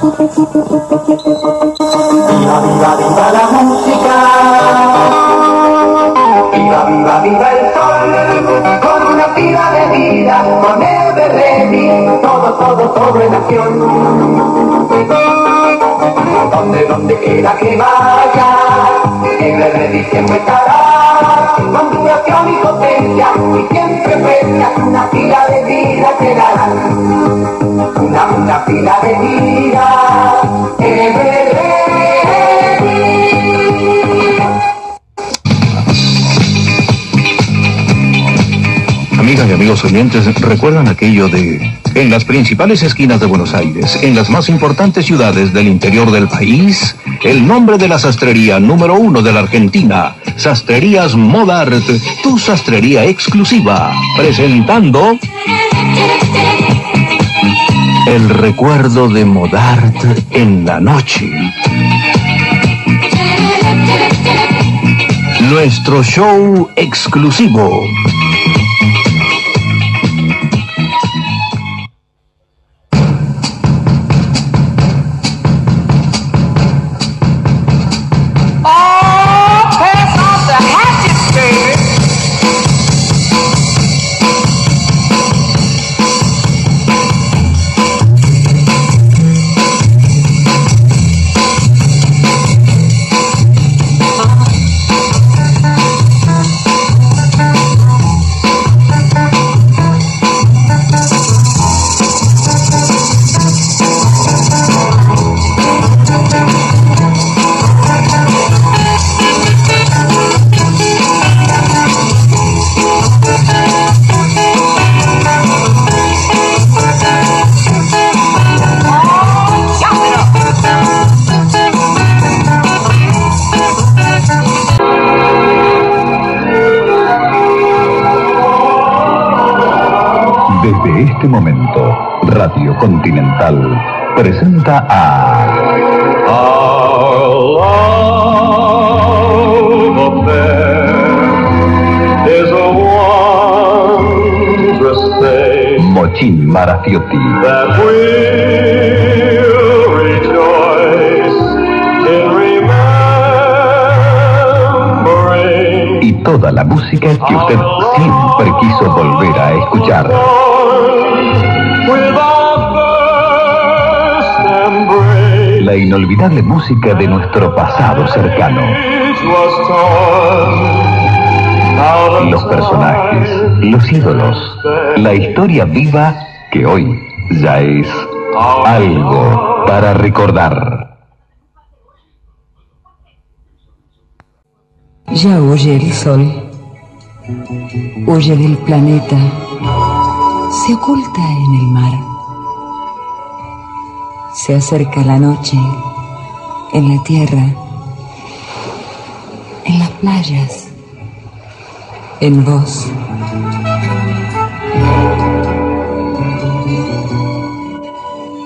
Viva, viva, viva la música. Viva, viva, viva el sol. Con una pila de vida, con el ready. Todo, todo, todo en acción. Donde, donde quiera que vaya, el ready siempre estará. Con duración y potencia, y siempre precia, una pila de vida te dará. Una, una de vida, Everready. Amigas y amigos oyentes, ¿recuerdan aquello de en las principales esquinas de Buenos Aires, en las más importantes ciudades del interior del país, el nombre de la sastrería número uno de la Argentina, Sastrerías Modart, tu sastrería exclusiva, presentando el recuerdo de Modart en la noche. Nuestro show exclusivo. Presenta a Mochín Marafiotti y toda la música que usted siempre quiso volver a escuchar. Inolvidable música de nuestro pasado cercano. Los personajes, los ídolos, la historia viva que hoy ya es algo para recordar. Ya huye el sol, huye del planeta, se oculta en el mar. Se acerca la noche en la tierra, en las playas, en vos.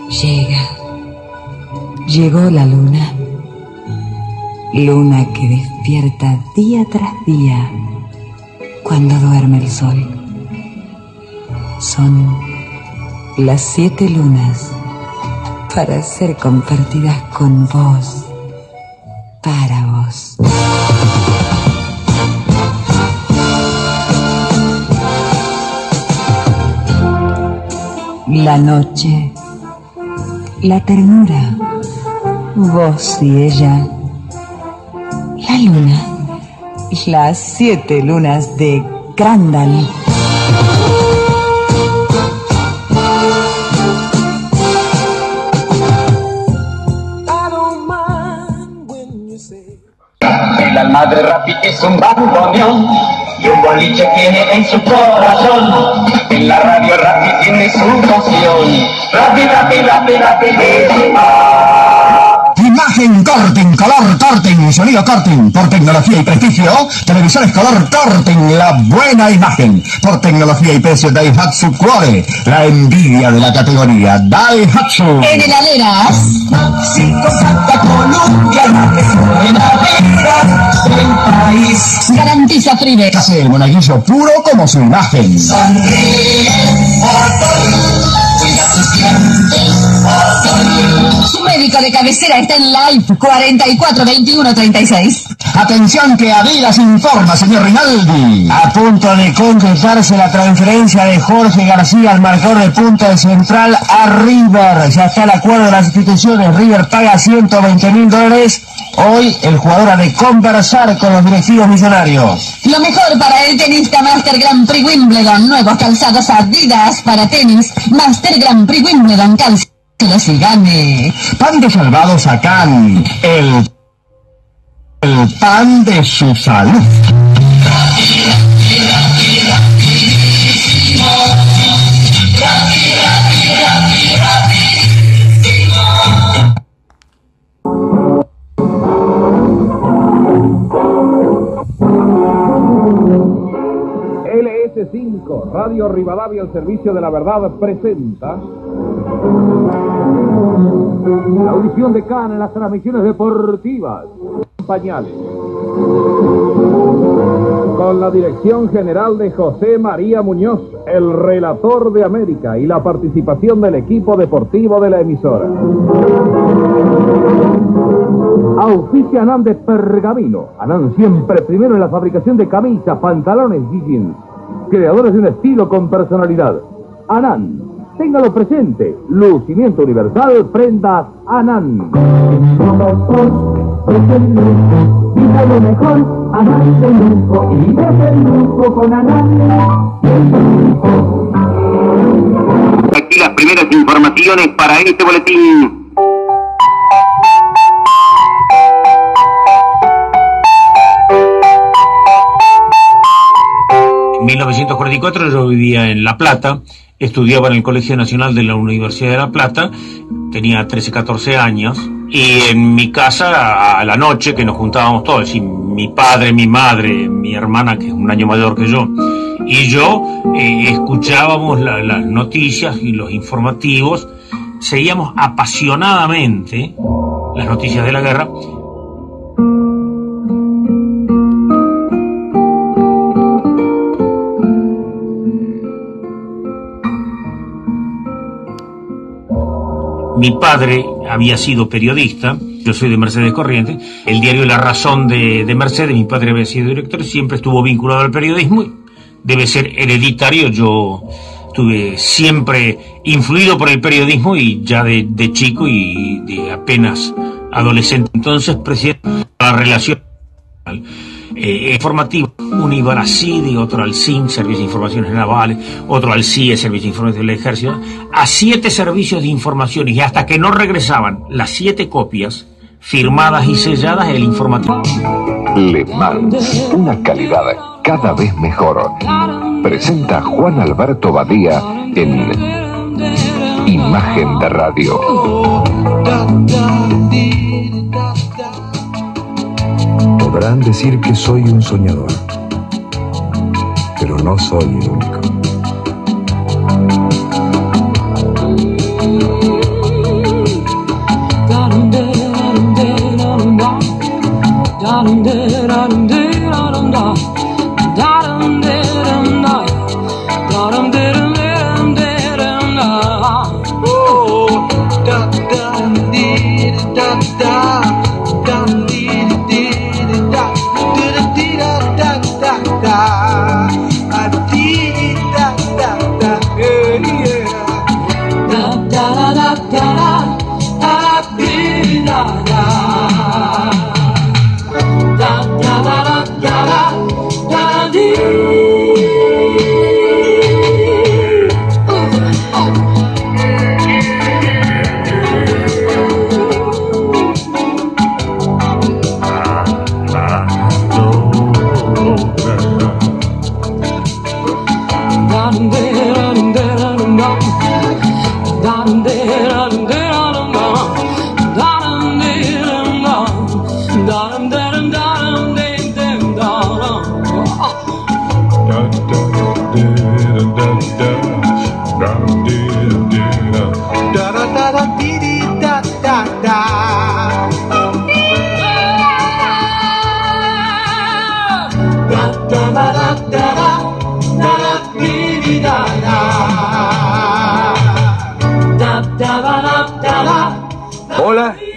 Llega, llegó la luna. Luna que despierta día tras día cuando duerme el sol. Son las siete lunas para ser compartidas con vos, para vos. La noche, la ternura, vos y ella la luna. Las siete lunas de Crandall. De Rappi es un bandoneón y un boliche tiene en su corazón. En la radio Rappi tiene su canción. Rappi, Rappi, Rappi, rapidísimo. Imagen Corten, color Corten, sonido Corten, por tecnología y prestigio, televisores color Corten, la buena imagen, por tecnología y precio Daihatsu Cuore, la envidia de la categoría Daihatsu. En heladeras, Máximo Santa Columbia, la que suena del país. Garantiza Fribe. Hace el monaguillo puro como su imagen. Sonríe, cuida tus dientes, Otol. Su periódico de cabecera está en Live 442136. Atención que Adidas informa, señor Rinaldi. A punto de concretarse la transferencia de Jorge García al marcador de punto de central a River. Ya está el acuerdo de las instituciones. River paga 120 mil dólares. Hoy el jugador ha de conversar con los directivos millonarios. Lo mejor para el tenista Master Grand Prix Wimbledon. Nuevos calzados Adidas para tenis. Master Grand Prix Wimbledon. Y gane. Pan de salvados Acán. El, el pan de su salud. LS5, Radio Rivadavia al servicio de la verdad, presenta la audición de Can en las transmisiones deportivas. Pañales. Con la dirección general de José María Muñoz, el relator de América y la participación del equipo deportivo de la emisora. Auspicia Anán de Pergamino. Anán siempre primero en la fabricación de camisas, pantalones y jeans. Creadores de un estilo con personalidad. Anán. Téngalo presente. Lucimiento universal, prendas Anán. Lo mejor, Anán de lujo. Aquí las primeras informaciones para este boletín. 1944 yo vivía en La Plata, estudiaba en el Colegio Nacional de la Universidad de La Plata, tenía 13, 14 años, y en mi casa a la noche que nos juntábamos todos, y mi padre, mi madre, mi hermana que es un año mayor que yo, y yo eh, escuchábamos la- las noticias y los informativos, seguíamos apasionadamente las noticias de la guerra, Mi padre había sido periodista, yo soy de Mercedes Corrientes, el diario La Razón de, de Mercedes, mi padre había sido director, siempre estuvo vinculado al periodismo, y debe ser hereditario, yo estuve siempre influido por el periodismo y ya de, de chico y de apenas adolescente, entonces presidente la relación eh, informativo, un iba al CIDI, otro al CIN, Servicio de Informaciones Navales, otro al CIE, Servicio de Informaciones del Ejército, a siete servicios de informaciones y hasta que no regresaban las siete copias firmadas y selladas, el informativo. Le Mans, una calidad cada vez mejor. Presenta Juan Alberto Badía en Imagen de Radio. Podrán decir que soy un soñador, pero no soy el único.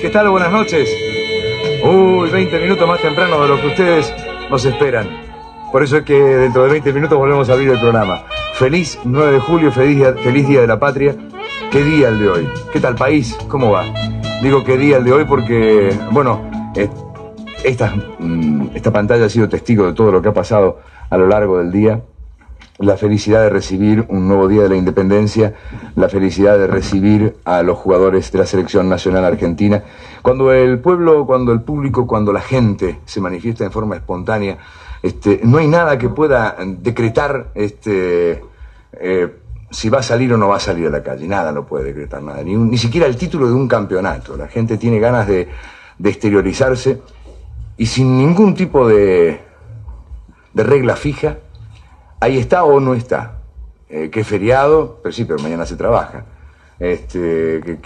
¿Qué tal? Buenas noches. Uy, 20 minutos más temprano de lo que ustedes nos esperan. Por eso es que dentro de 20 minutos volvemos a abrir el programa. Feliz 9 de julio, feliz día, feliz día de la patria. ¿Qué día el de hoy? ¿Qué tal país? ¿Cómo va? Digo qué día el de hoy porque, bueno, esta, mm, esta pantalla ha sido testigo de todo lo que ha pasado a lo largo del día la felicidad de recibir un nuevo día de la independencia, la felicidad de recibir a los jugadores de la selección nacional argentina. Cuando el pueblo, cuando el público, cuando la gente se manifiesta en forma espontánea, este, no hay nada que pueda decretar este, eh, si va a salir o no va a salir a la calle. Nada no puede decretar nada, ni, ni siquiera el título de un campeonato. La gente tiene ganas de, de exteriorizarse y sin ningún tipo de, de regla fija, ahí está o no está. Eh, que es feriado, pero sí, pero mañana se trabaja. Este,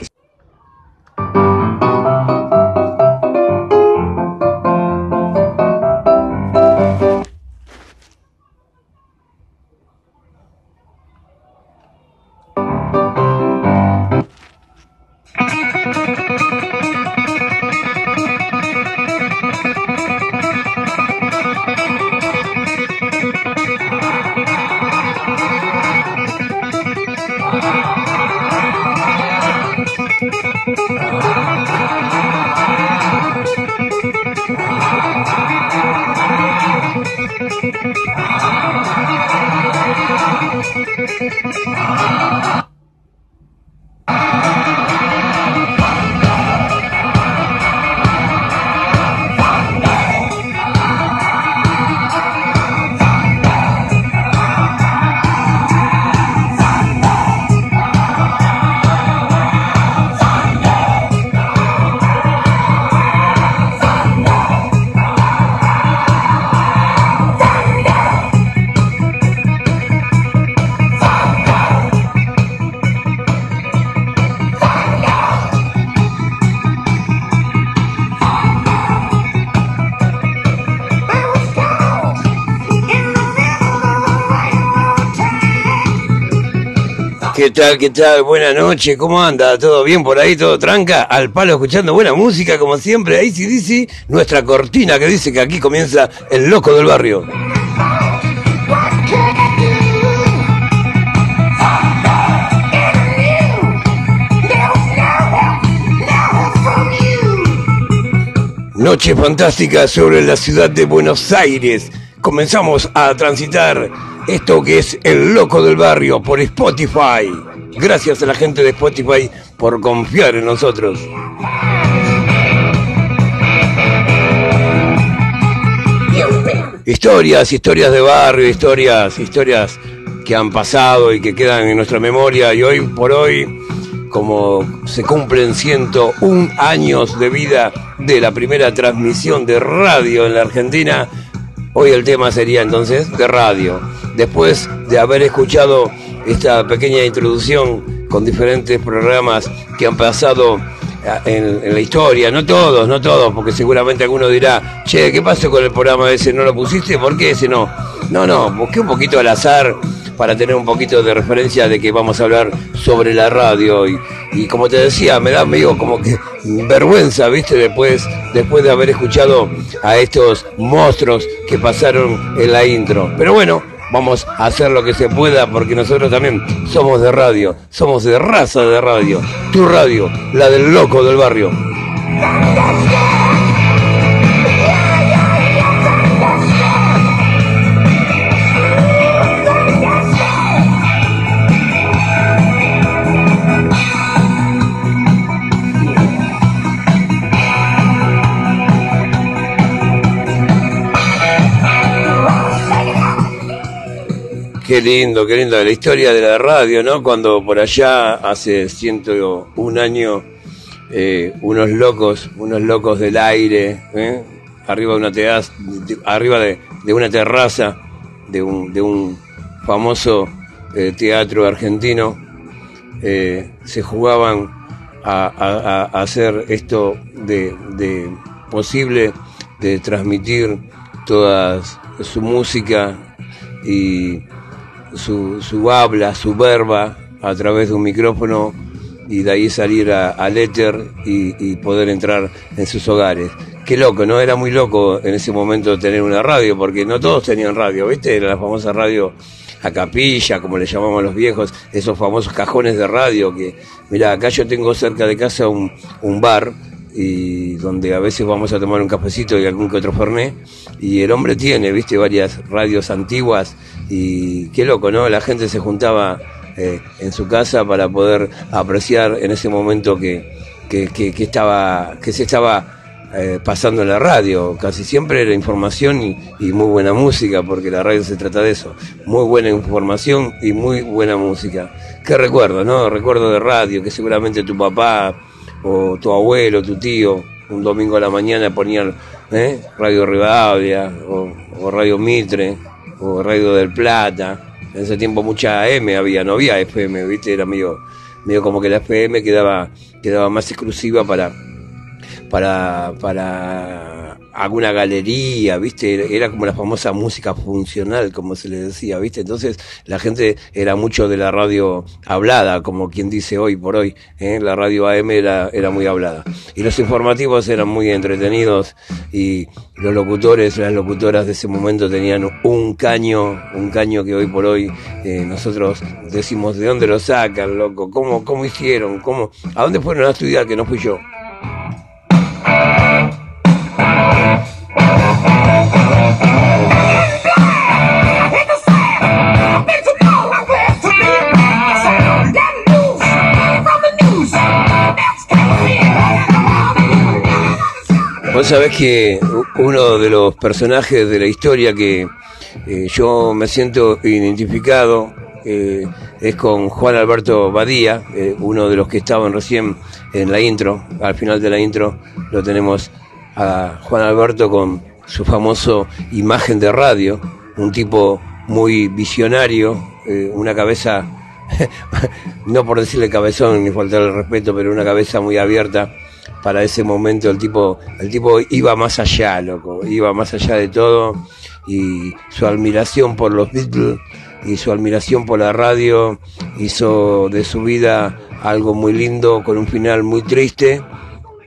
¿Qué tal, qué tal? Buenas noches, ¿cómo anda? ¿Todo bien por ahí? ¿Todo tranca? Al palo escuchando buena música, como siempre. Ahí sí dice nuestra cortina que dice que aquí comienza el loco del barrio. Noche fantástica sobre la ciudad de Buenos Aires. Comenzamos a transitar esto que es El Loco del Barrio por Spotify. Gracias a la gente de Spotify por confiar en nosotros. Historias, historias de barrio, historias, historias que han pasado y que quedan en nuestra memoria y hoy por hoy, como se cumplen 101 años de vida de la primera transmisión de radio en la Argentina, hoy el tema sería entonces de radio. Después de haber escuchado esta pequeña introducción con diferentes programas que han pasado en, en la historia, no todos, no todos, porque seguramente alguno dirá, che, ¿qué pasó con el programa ese? ¿No lo pusiste? ¿Por qué ese no? No, no, busqué un poquito al azar para tener un poquito de referencia de que vamos a hablar sobre la radio y, y como te decía, me da medio como que vergüenza, ¿viste? Después, después de haber escuchado a estos monstruos que pasaron en la intro. Pero bueno, vamos a hacer lo que se pueda porque nosotros también somos de radio, somos de raza de radio. Tu radio, la del loco del barrio. Qué lindo, qué lindo. La historia de la radio, ¿no? Cuando por allá, hace 101 años, eh, unos locos, unos locos del aire, ¿eh? arriba de una terraza, de, un, famoso eh, teatro argentino, eh, se jugaban a, hacer esto de posible de transmitir toda su música y su, su habla, su verba a través de un micrófono y de ahí salir a- al éter y, poder entrar en sus hogares. Qué loco, ¿no? Era muy loco en ese momento tener una radio, porque no todos tenían radio, ¿viste? Era la famosa radio a capilla, como le llamamos los viejos, esos famosos cajones de radio que, mira, acá yo tengo cerca de casa un, un bar y donde a veces vamos a tomar un cafecito y algún que otro fernet y el hombre tiene, viste, varias radios antiguas y qué loco, ¿no? La gente se juntaba eh, en su casa para poder apreciar en ese momento que, que, que- estaba, que se estaba eh, pasando en la radio. Casi siempre era información y, y muy buena música, porque la radio se trata de eso. Muy buena información y muy buena música. ¿Qué recuerdo, no? Recuerdo de radio, que seguramente tu papá o tu abuelo, tu tío, un domingo a la mañana ponían ¿eh? Radio Rivadavia o, Radio Mitre o Radio del Plata. En ese tiempo mucha M había, no había FM, ¿viste? Era medio, medio como que la FM quedaba, quedaba más exclusiva para, para, para alguna galería, ¿viste? Era como la famosa música funcional, como se le decía, ¿viste? Entonces la gente era mucho de la radio hablada, como quien dice hoy por hoy, ¿eh? La radio AM era, era muy hablada. Y los informativos eran muy entretenidos y los locutores, las locutoras de ese momento tenían un caño, un caño que hoy por hoy eh, nosotros decimos, ¿de dónde lo sacan, loco? ¿Cómo, cómo hicieron? ¿Cómo? ¿A dónde fueron a estudiar que no fui yo? Vos sabés que uno de los personajes de la historia que eh, yo me siento identificado eh, es con Juan Alberto Badía, eh, uno de los que estaban recién en la intro. Al final de la intro lo tenemos a Juan Alberto con su famoso imagen de radio, un tipo muy visionario, eh, una cabeza, no por decirle cabezón ni faltar el respeto, pero una cabeza muy abierta para ese momento. El tipo el tipo iba más allá loco iba más allá de todo y su admiración por los Beatles y su admiración por la radio hizo de su vida algo muy lindo con un final muy triste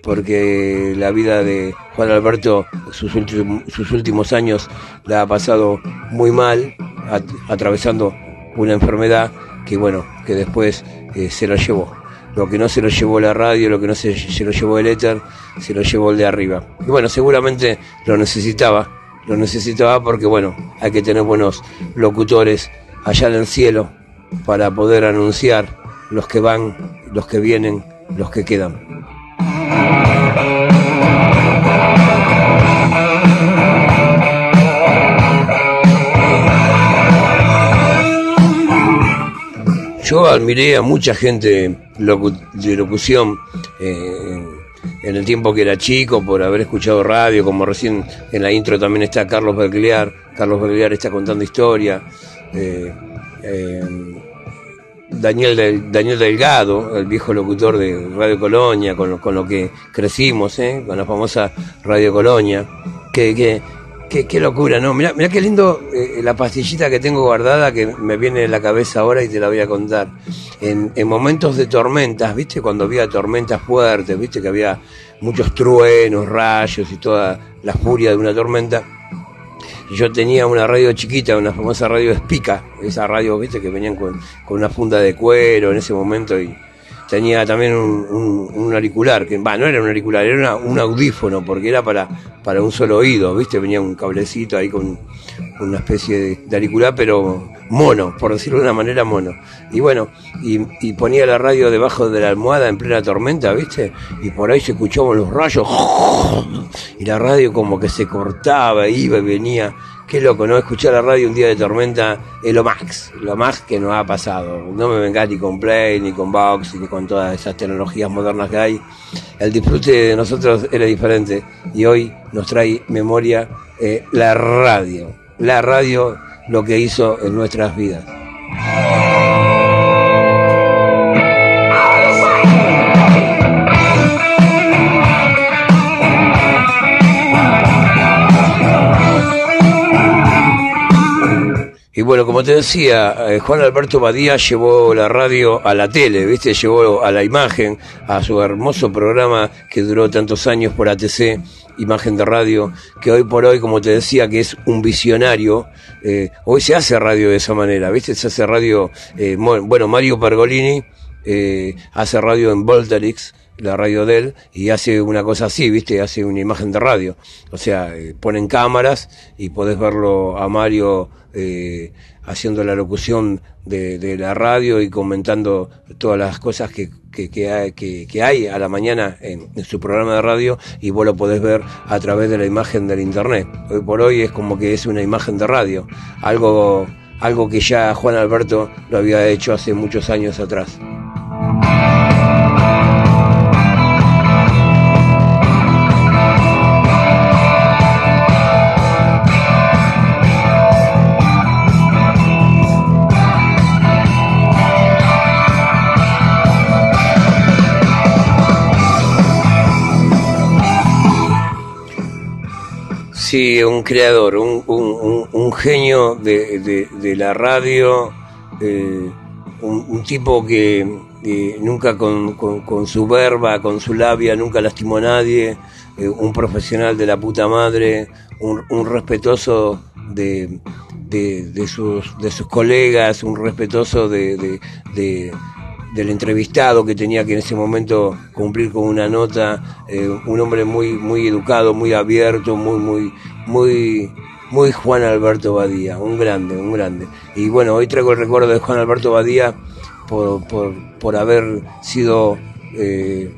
porque la vida de Juan Alberto sus últimos, años la ha pasado muy mal at- atravesando una enfermedad que bueno que después eh, se la llevó lo que no se lo llevó la radio, lo que no se, se lo llevó el éter, se lo llevó el de arriba. Y bueno, seguramente lo necesitaba, lo necesitaba porque bueno, hay que tener buenos locutores allá en el cielo para poder anunciar los que van, los que vienen, los que quedan. Yo admiré a mucha gente de locución eh, en el tiempo que era chico por haber escuchado radio, como recién en la intro también está Carlos Bergliar. Carlos Bergliar está contando historia. eh, eh, Daniel, Daniel Delgado, el viejo locutor de Radio Colonia, con lo, con lo que crecimos, ¿eh? con la famosa Radio Colonia. Que, que, Qué, qué locura, ¿no? Mirá, mirá qué lindo eh, la pastillita que tengo guardada que me viene en la cabeza ahora y te la voy a contar. En, en momentos de tormentas, ¿viste? Cuando había tormentas fuertes, ¿viste? Que había muchos truenos, rayos y toda la furia de una tormenta. Yo tenía una radio chiquita, una famosa radio Espica, esa radio, ¿viste? Que venían con, con una funda de cuero en ese momento y tenía también un, auricular, que va, no era un auricular, era un audífono, porque era para, para un solo oído, ¿viste? Venía un cablecito ahí con una especie de, de auricular, pero mono, por decirlo de una manera mono. Y bueno, y, y ponía la radio debajo de la almohada en plena tormenta, ¿viste? Y por ahí se escuchaban los rayos, y la radio como que se cortaba, iba y venía. Qué loco, ¿no? Escuchar la radio un día de tormenta es lo más, lo más que nos ha pasado. No me vengas ni con Play, ni con Box, ni con todas esas tecnologías modernas que hay. El disfrute de nosotros era diferente y hoy nos trae memoria eh, la radio. La radio lo que hizo en nuestras vidas. Y bueno, como te decía, eh, Juan Alberto Badía llevó la radio a la tele, ¿viste? Llevó a la imagen, a su hermoso programa que duró tantos años por ATC, Imagen de Radio, que hoy por hoy, como te decía, que es un visionario. eh, hoy se hace radio de esa manera, ¿viste? Se hace radio, eh, bueno, Mario Pergolini eh, hace radio en Volterix, la radio de él, y hace una cosa así, ¿viste? Hace una imagen de radio. O sea, eh, ponen cámaras y podés verlo a Mario eh, haciendo la locución de, la radio y comentando todas las cosas que, que, que hay, a la mañana en, en su programa de radio y vos lo podés ver a través de la imagen del internet. Hoy por hoy es como que es una imagen de radio, algo, algo que ya Juan Alberto lo había hecho hace muchos años atrás. Sí, un creador, un, un, genio de, de- la radio, eh, un, tipo que nunca con, con- su verba, con su labia, nunca lastimó a nadie, eh, un profesional de la puta madre, un, respetuoso de, de, sus, de sus colegas, un respetuoso de- del entrevistado que tenía que en ese momento cumplir con una nota, eh, un hombre muy, muy educado, muy abierto, muy, muy, muy, muy Juan Alberto Badía, un grande, un grande. Y bueno, hoy traigo el recuerdo de Juan Alberto Badía por, por, por haber sido, eh,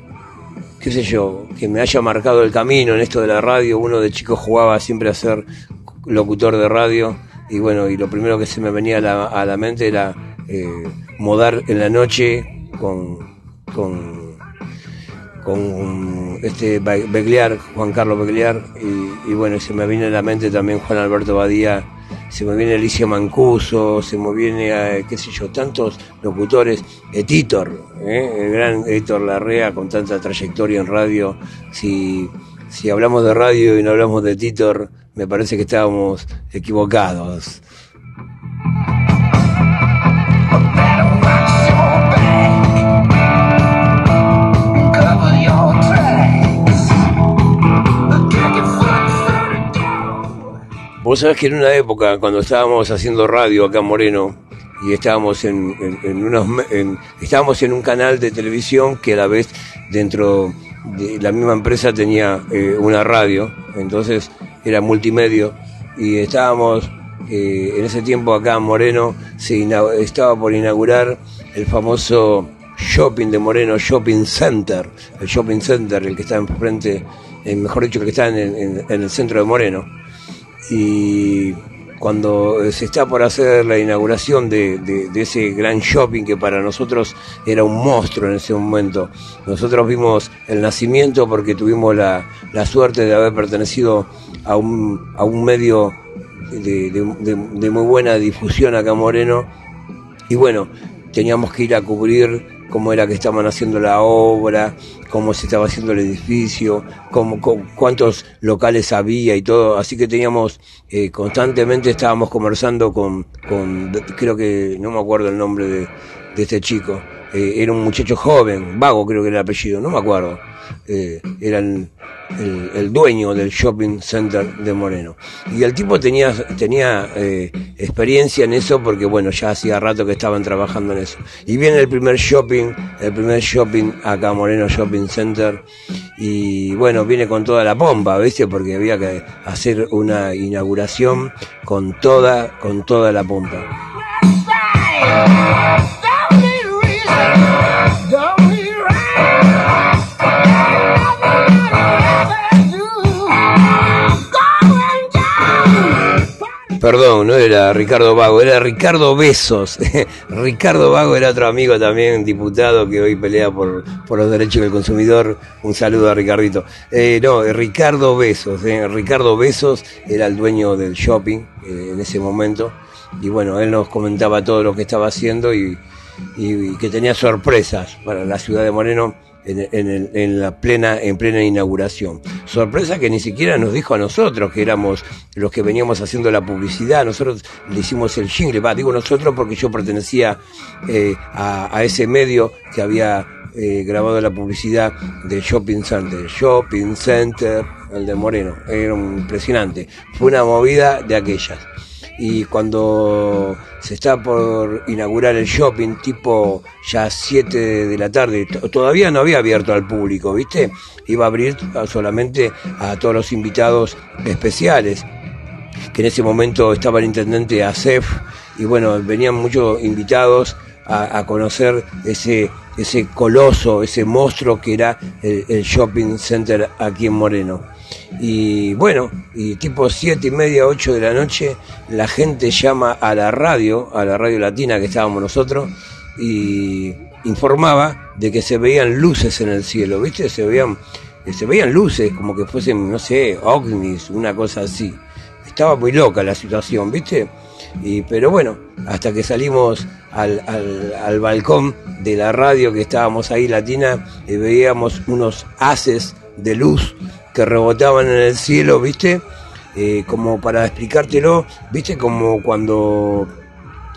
qué sé yo, que me haya marcado el camino en esto de la radio. Uno de chico jugaba siempre a ser locutor de radio y bueno, y lo primero que se me venía a la, a la mente era eh, modar en la noche con, con, con este Be- Begliar, Juan Carlos Begliar, y, y bueno, se me viene a la mente también Juan Alberto Badía, se me viene Alicia Mancuso, se me viene, eh, qué sé yo, tantos locutores, Editor, el gran Editor Larrea con tanta trayectoria en radio, si, si hablamos de radio y no hablamos de Titor, me parece que estábamos equivocados. Vos sabés que en una época, cuando estábamos haciendo radio acá en Moreno, y estábamos en, en- en unos en- estábamos en un canal de televisión que a la vez dentro de la misma empresa tenía eh, una radio, entonces era multimedio, y estábamos eh, en ese tiempo acá en Moreno, se estaba por inaugurar el famoso shopping de Moreno, Shopping Center, el Shopping Center, el que está enfrente, eh, mejor dicho, el que está en- en el centro de Moreno y cuando se está por hacer la inauguración de, ese gran shopping que para nosotros era un monstruo en ese momento, nosotros vimos el nacimiento porque tuvimos la, suerte de haber pertenecido a un, a un medio de muy buena difusión acá en Moreno. Y bueno, teníamos que ir a cubrir cómo era que estaban haciendo la obra, cómo se estaba haciendo el edificio, cómo, cu- cuántos locales había y todo. Así que teníamos, eh, constantemente estábamos conversando con, con, creo que, no me acuerdo el nombre de, de este chico. Eh, era un muchacho joven, vago creo que era el apellido, no me acuerdo. Eh, era el, dueño del shopping center de Moreno. Y el tipo tenía, tenía eh, experiencia en eso porque, bueno, ya hacía rato que estaban trabajando en eso. Y viene el primer shopping, el primer shopping acá, Moreno Shopping Center, y bueno, viene con toda la pompa, ¿viste? Porque había que hacer una inauguración con toda, con toda la pompa. Perdón, no era Ricardo Vago, era Ricardo Besos. Ricardo Vago era otro amigo también, diputado, que hoy pelea por, los derechos del consumidor. Un saludo a Ricardito. Eh, no, eh, Ricardo Besos. eh, Ricardo Besos era el dueño del shopping eh, en ese momento. Y bueno, él nos comentaba todo lo que estaba haciendo y que tenía sorpresas para la ciudad de Moreno en, en en la plena, en plena inauguración. Sorpresa que ni siquiera nos dijo a nosotros que éramos los que veníamos haciendo la publicidad. Nosotros le hicimos el jingle, va, digo nosotros porque yo pertenecía eh, a, a ese medio que había eh, grabado la publicidad del Shopping Center. Shopping Center, el de Moreno. Era impresionante. Fue una movida de aquellas y cuando se está por inaugurar el shopping, tipo ya 7 de la tarde, to- todavía no había abierto al público, ¿viste? Iba a abrir solamente a todos los invitados especiales, que en ese momento estaba el intendente Acef, y bueno, venían muchos invitados a, a conocer ese, ese coloso, ese monstruo que era el, el shopping center aquí en Moreno. Y bueno, y tipo siete y media, ocho de la noche, la gente llama a la radio, a la radio latina que estábamos nosotros, y informaba de que se veían luces en el cielo, ¿viste? Se veían, se veían luces como que fuesen, no sé, ovnis, una cosa así. Estaba muy loca la situación, ¿viste? Y, pero bueno, hasta que salimos al, al, al balcón de la radio que estábamos ahí latina y veíamos unos haces de luz que rebotaban en el cielo, ¿viste? Eh, como para explicártelo, ¿viste? Como cuando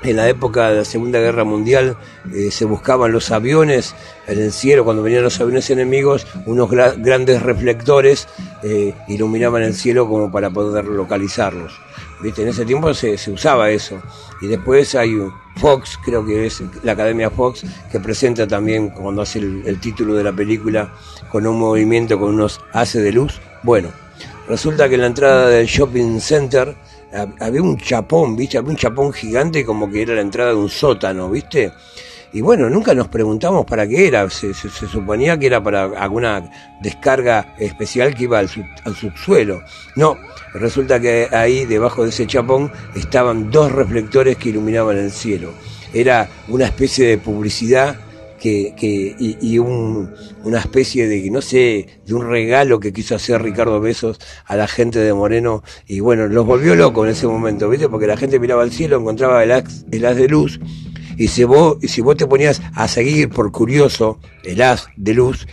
en la época de la Segunda Guerra Mundial eh, se buscaban los aviones en el cielo, cuando venían los aviones enemigos, unos gra- grandes reflectores eh, iluminaban el cielo como para poder localizarlos. ¿Viste? En ese tiempo se, se usaba eso. Y después hay Fox, creo que es la Academia Fox, que presenta también cuando hace el, el título de la película con un movimiento con unos haces de luz. Bueno, resulta que en la entrada del shopping center hab- había un chapón, ¿viste? Había un chapón gigante como que era la entrada de un sótano, ¿viste? Y bueno, nunca nos preguntamos para qué era. Se, se- se suponía que era para alguna descarga especial que iba al, al subsuelo. No, resulta que ahí, debajo de ese chapón, estaban dos reflectores que iluminaban el cielo. Era una especie de publicidad que, que y, y un- una especie de, no sé, de un regalo que quiso hacer Ricardo Besos a la gente de Moreno y bueno, los volvió locos en ese momento, ¿viste? Porque la gente miraba al cielo, encontraba el haz, el haz de luz y si vos, si vos te ponías a seguir por curioso el haz de luz,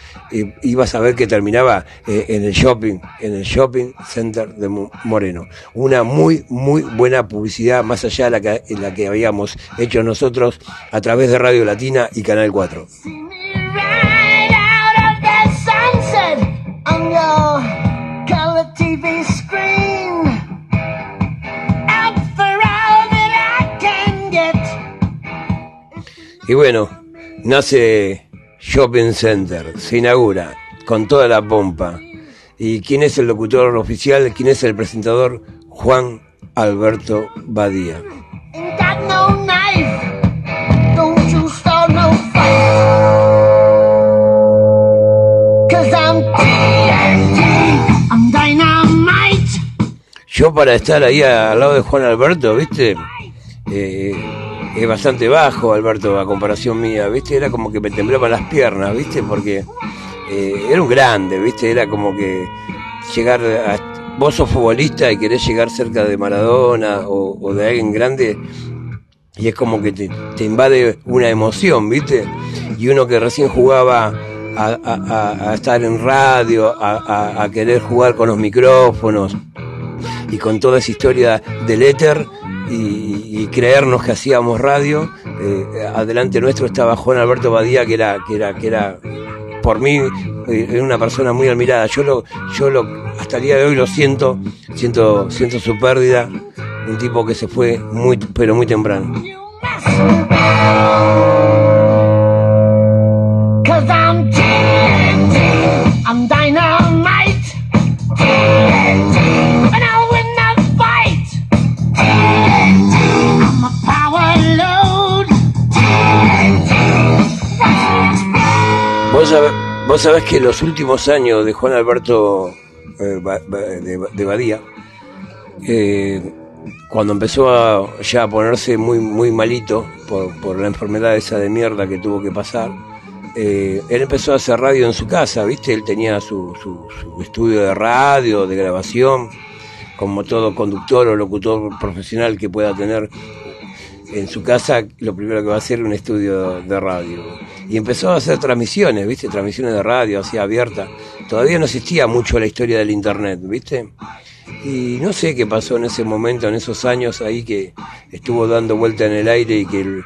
ibas a ver que terminaba eh, en el shopping, en el shopping center de Mo- Moreno. Una muy, muy buena publicidad, más allá de la que, la que habíamos hecho nosotros a través de Radio Latina y Canal 4. Y bueno, nace Shopping Center, se inaugura con toda la pompa. ¿Y quién es el locutor oficial? ¿Quién es el presentador? Juan Alberto Badía. Yo para estar ahí al lado de Juan Alberto, ¿viste? Eh, es bastante bajo Alberto a comparación mía, ¿viste? Era como que me temblaban las piernas, ¿viste? Porque eh, era un grande, ¿viste? Era como que llegar a... Vos sos futbolista y querés llegar cerca de Maradona o, de alguien grande y es como que te, invade una emoción, ¿viste? Y uno que recién jugaba a, estar en radio, a- a querer jugar con los micrófonos y con toda esa historia del éter y, creernos que hacíamos radio, eh, adelante nuestro estaba Juan Alberto Badía, que era, que era, que era por mí eh, una persona muy admirada. Yo lo, yo lo, hasta el día de hoy lo siento, siento, siento su pérdida, un tipo que se fue muy, pero muy temprano. Vos sabés, vos sabés que los últimos años de Juan Alberto eh, de, Badía, eh, cuando empezó a, ya a ponerse muy, muy malito por, por la enfermedad esa de mierda que tuvo que pasar, eh, él empezó a hacer radio en su casa, ¿viste? Él tenía su- su estudio de radio, de grabación, como todo conductor o locutor profesional que pueda tener en su casa lo primero que va a hacer un estudio de radio. Y empezó a hacer transmisiones, ¿viste? Transmisiones de radio, así abiertas. Todavía no existía mucho la historia del Internet, ¿viste? Y no sé qué pasó en ese momento, en esos años ahí que estuvo dando vuelta en el aire y que el,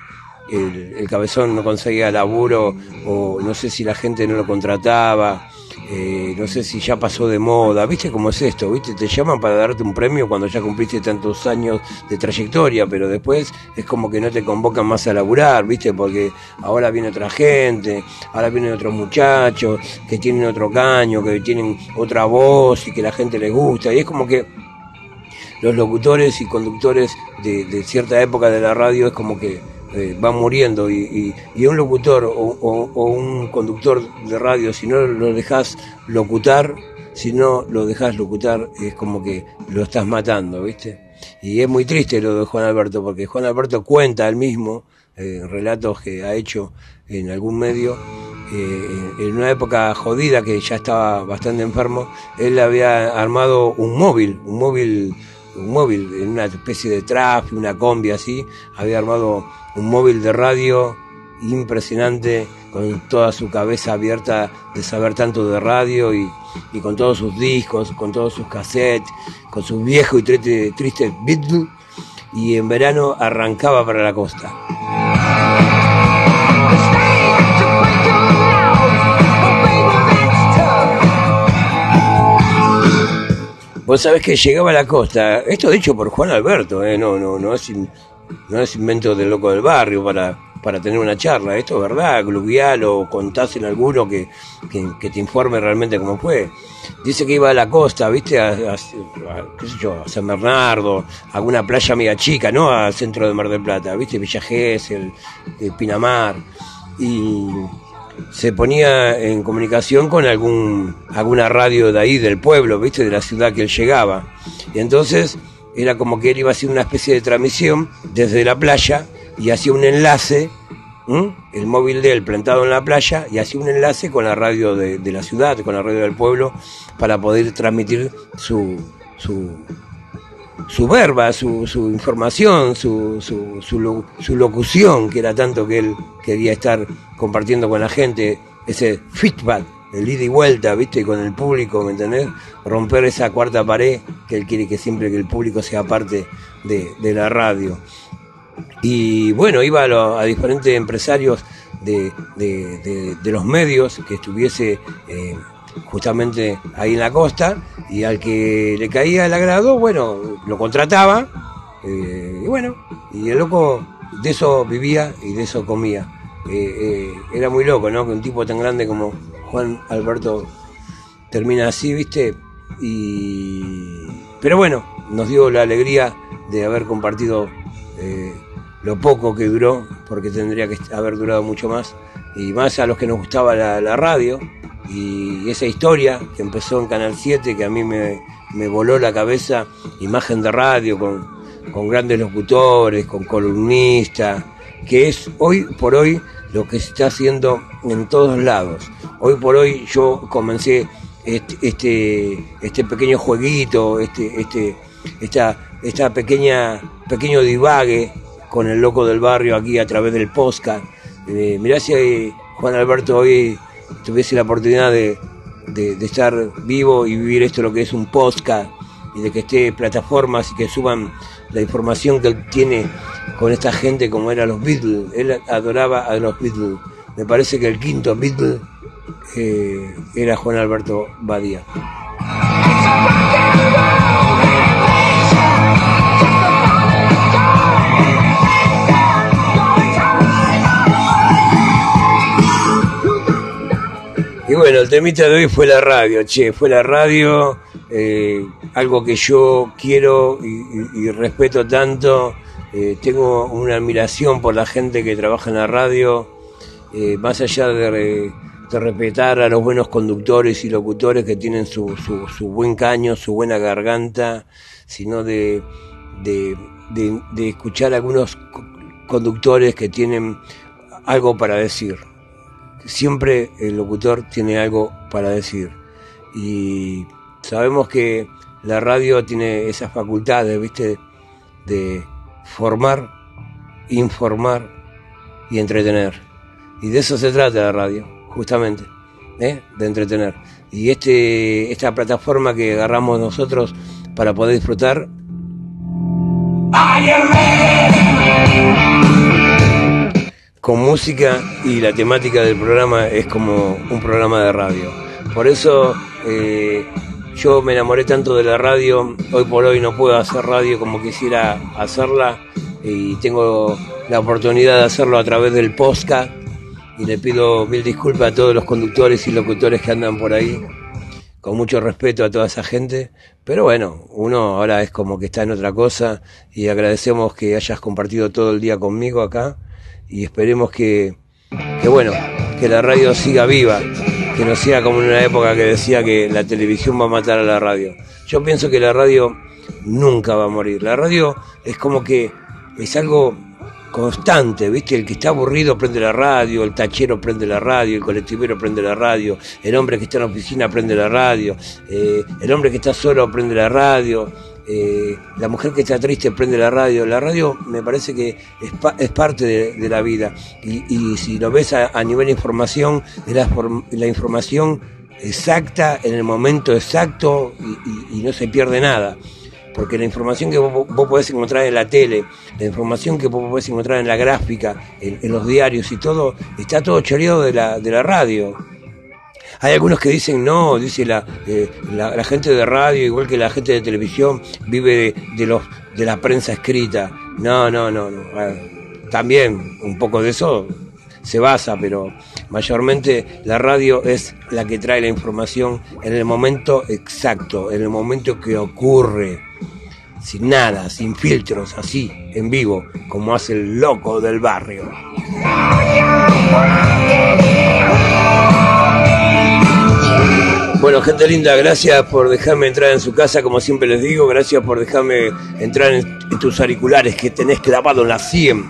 el- el cabezón no conseguía laburo o no sé si la gente no lo contrataba. Eh, no sé si ya pasó de moda, ¿viste cómo es esto? ¿Viste? Te llaman para darte un premio cuando ya cumpliste tantos años de trayectoria, pero después es como que no te convocan más a laburar, ¿viste? Porque ahora viene otra gente, ahora vienen otros muchachos que tienen otro caño, que tienen otra voz y que la gente les gusta, y es como que los locutores y conductores de, de cierta época de la radio es como que eh, van muriendo y, y- y un locutor o, o- o un conductor de radio, si no lo dejas locutar, si no lo dejas locutar, es como que lo estás matando, ¿viste? Y es muy triste lo de Juan Alberto, porque Juan Alberto cuenta él mismo eh, relatos que ha hecho en algún medio, eh, en una época jodida que ya estaba bastante enfermo, él había armado un móvil, un móvil, un móvil, en una especie de trap, una combi así, había armado un móvil de radio impresionante, con toda su cabeza abierta de saber tanto de radio y, y con todos sus discos, con todos sus cassettes, con sus viejos y triste, tristes Beatles, y en verano arrancaba para la costa. Vos sabés que llegaba a la costa, esto dicho por Juan Alberto, eh, no, no, no es, no es invento del loco del barrio para, para tener una charla, esto es verdad, Gluvial o contás en alguno que, que, te informe realmente cómo fue. Dice que iba a la costa, viste, a, a- a- qué sé yo, a San Bernardo, a alguna playa media chica, no al centro de Mar del Plata, viste, Villa Gesell, eh, Pinamar, y se ponía en comunicación con algún alguna radio de ahí del pueblo, ¿viste? de la ciudad que él llegaba. Y entonces era como que él iba a hacer una especie de transmisión desde la playa y hacía un enlace, el móvil de él plantado en la playa, y hacía un enlace con la radio de, la ciudad, con la radio del pueblo, para poder transmitir su, su verba, su, su información, su, su, su, su locución, que era tanto que él quería estar compartiendo con la gente, ese feedback, el ida y vuelta, ¿viste? Con el público, ¿me entendés? Romper esa cuarta pared que él quiere que siempre que el público sea parte de, la radio. Y bueno, iba a, lo- a diferentes empresarios de, de- de- de los medios que estuviese eh, justamente ahí en la costa y al que le caía el agrado, bueno, lo contrataba eh, y bueno, y el loco de eso vivía y de eso comía. Eh, eh, era muy loco, ¿no? Que un tipo tan grande como Juan Alberto termina así, ¿viste? Y... Pero bueno, nos dio la alegría de haber compartido lo poco que duró, porque tendría que haber durado mucho más, y más a los que nos gustaba la radio, y esa historia que empezó en Canal 7, que a mí me, me voló la cabeza, imagen de radio con, con grandes locutores, con columnistas, que es hoy por hoy lo que se está haciendo en todos lados. Hoy por hoy yo comencé este, este, este pequeño jueguito, este, este, esta, esta pequeña, pequeño divague con el loco del barrio aquí a través del podcast. Eh, mirá si eh, Juan Alberto hoy tuviese la oportunidad de, de- estar vivo y vivir esto lo que es un podcast y de que esté plataformas y que suban la información que tiene con esta gente como eran los Beatles. Él adoraba a los Beatles. Me parece que el quinto Beatle eh, era Juan Alberto Badía. Y bueno, el temita de hoy fue la radio, che, fue la radio, eh, algo que yo quiero y, respeto tanto. Eh, tengo una admiración por la gente que trabaja en la radio, eh, más allá de, de respetar a los buenos conductores y locutores que tienen su, su, su buen caño, su buena garganta, sino de, de, de- escuchar a algunos co- conductores que tienen algo para decir siempre el locutor tiene algo para decir. Y sabemos que la radio tiene esas facultades, ¿viste? De formar informar y entretener. Y de eso se trata la radio, justamente, ¿eh? de entretener. Y este, esta plataforma que agarramos nosotros para poder disfrutar con música y la temática del programa es como un programa de radio. Por eso eh, yo me enamoré tanto de la radio, hoy por hoy no puedo hacer radio como quisiera hacerla y tengo la oportunidad de hacerlo a través del podcast y le pido mil disculpas a todos los conductores y locutores que andan por ahí, con mucho respeto a toda esa gente, pero bueno, uno ahora es como que está en otra cosa y agradecemos que hayas compartido todo el día conmigo acá y esperemos que, que bueno, que la radio siga viva, que no sea como en una época que decía que la televisión va a matar a la radio. Yo pienso que la radio nunca va a morir. La radio es como que es algo constante, ¿viste? El que está aburrido prende la radio, el tachero prende la radio, el colectivero prende la radio, el hombre que está en la oficina prende la radio, eh, el hombre que está solo prende la radio, eh, la mujer que está triste prende la radio. La radio me parece que es, pa- es parte de, la vida. Y, y si lo ves a, nivel de información, es la, la información exacta, en el momento exacto y- no se pierde nada porque la información que vos, podés encontrar en la tele, la información que vos podés encontrar en la gráfica, en, en los diarios y todo, está todo choreado de la, de la radio. Hay algunos que dicen no, dice la, eh, la, la gente de radio, igual que la gente de televisión, vive de, de los, de la prensa escrita. No, no, no, no. Ah, También un poco de eso se basa, pero mayormente la radio es la que trae la información en el momento exacto, en el momento que ocurre, sin nada, sin filtros, así, en vivo, como hace el loco del barrio. Bueno, gente linda, gracias por dejarme entrar en su casa, como siempre les digo, gracias por dejarme entrar en, tus auriculares que tenés clavado en la 100.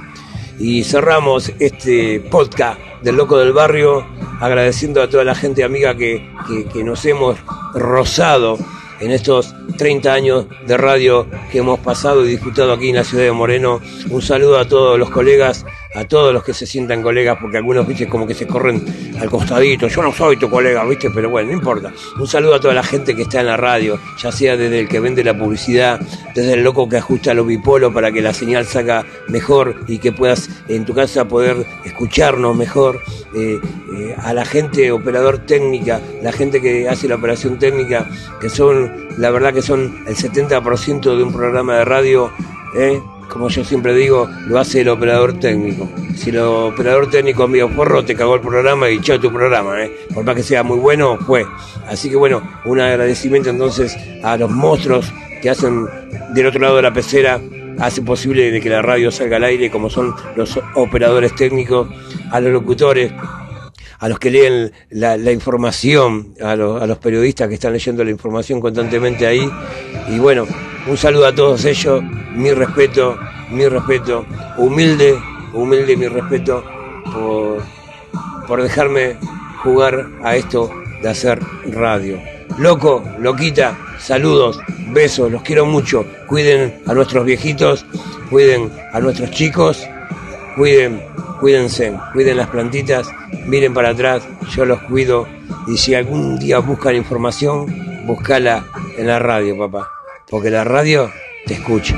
Y cerramos este podcast del Loco del Barrio agradeciendo a toda la gente amiga que, que, que nos hemos rozado en estos 30 años de radio que hemos pasado y disfrutado aquí en la ciudad de Moreno. Un saludo a todos los colegas, a todos los que se sientan colegas, porque algunos, viste, como que se corren al costadito. Yo no soy tu colega, viste, pero bueno, no importa. Un saludo a toda la gente que está en la radio, ya sea desde el que vende la publicidad, desde el loco que ajusta los bipolos para que la señal salga mejor y que puedas en tu casa poder escucharnos mejor. Eh, eh, a la gente operador técnica, la gente que hace la operación técnica, que son, la verdad que son el 70% de un programa de radio, ¿eh? Como yo siempre digo, lo hace el operador técnico. Si el operador técnico es forro, te cagó el programa y chao tu programa, ¿eh? por más que sea muy bueno, fue. Así que bueno, un agradecimiento entonces a los monstruos que hacen del otro lado de la pecera, hace posible de que la radio salga al aire, como son los operadores técnicos, a los locutores, a los que leen la, la información, a, los- a los periodistas que están leyendo la información constantemente ahí. Y bueno, un saludo a todos ellos, mi respeto, mi respeto, humilde, humilde mi respeto por, por dejarme jugar a esto de hacer radio. Loco, loquita, saludos, besos, los quiero mucho. Cuiden a nuestros viejitos, cuiden a nuestros chicos, cuiden, cuídense, cuiden las plantitas, miren para atrás, yo los cuido. Y si algún día buscan información, buscala en la radio, papá. Porque la radio te escucha.